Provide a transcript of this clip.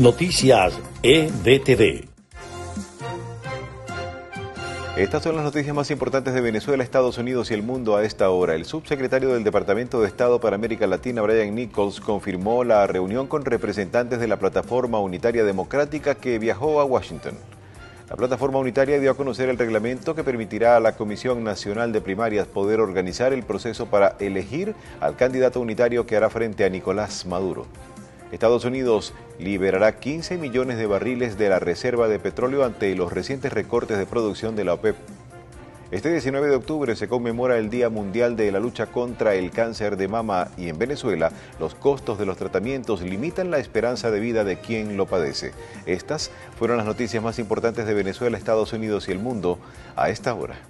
Noticias EDTV. Estas son las noticias más importantes de Venezuela, Estados Unidos y el mundo a esta hora. El subsecretario del Departamento de Estado para América Latina, Brian Nichols, confirmó la reunión con representantes de la Plataforma Unitaria Democrática que viajó a Washington. La plataforma unitaria dio a conocer el reglamento que permitirá a la Comisión Nacional de Primarias poder organizar el proceso para elegir al candidato unitario que hará frente a Nicolás Maduro. Estados Unidos liberará 15 millones de barriles de la reserva de petróleo ante los recientes recortes de producción de la OPEP. Este 19 de octubre se conmemora el Día Mundial de la Lucha contra el Cáncer de Mama y en Venezuela los costos de los tratamientos limitan la esperanza de vida de quien lo padece. Estas fueron las noticias más importantes de Venezuela, Estados Unidos y el mundo a esta hora.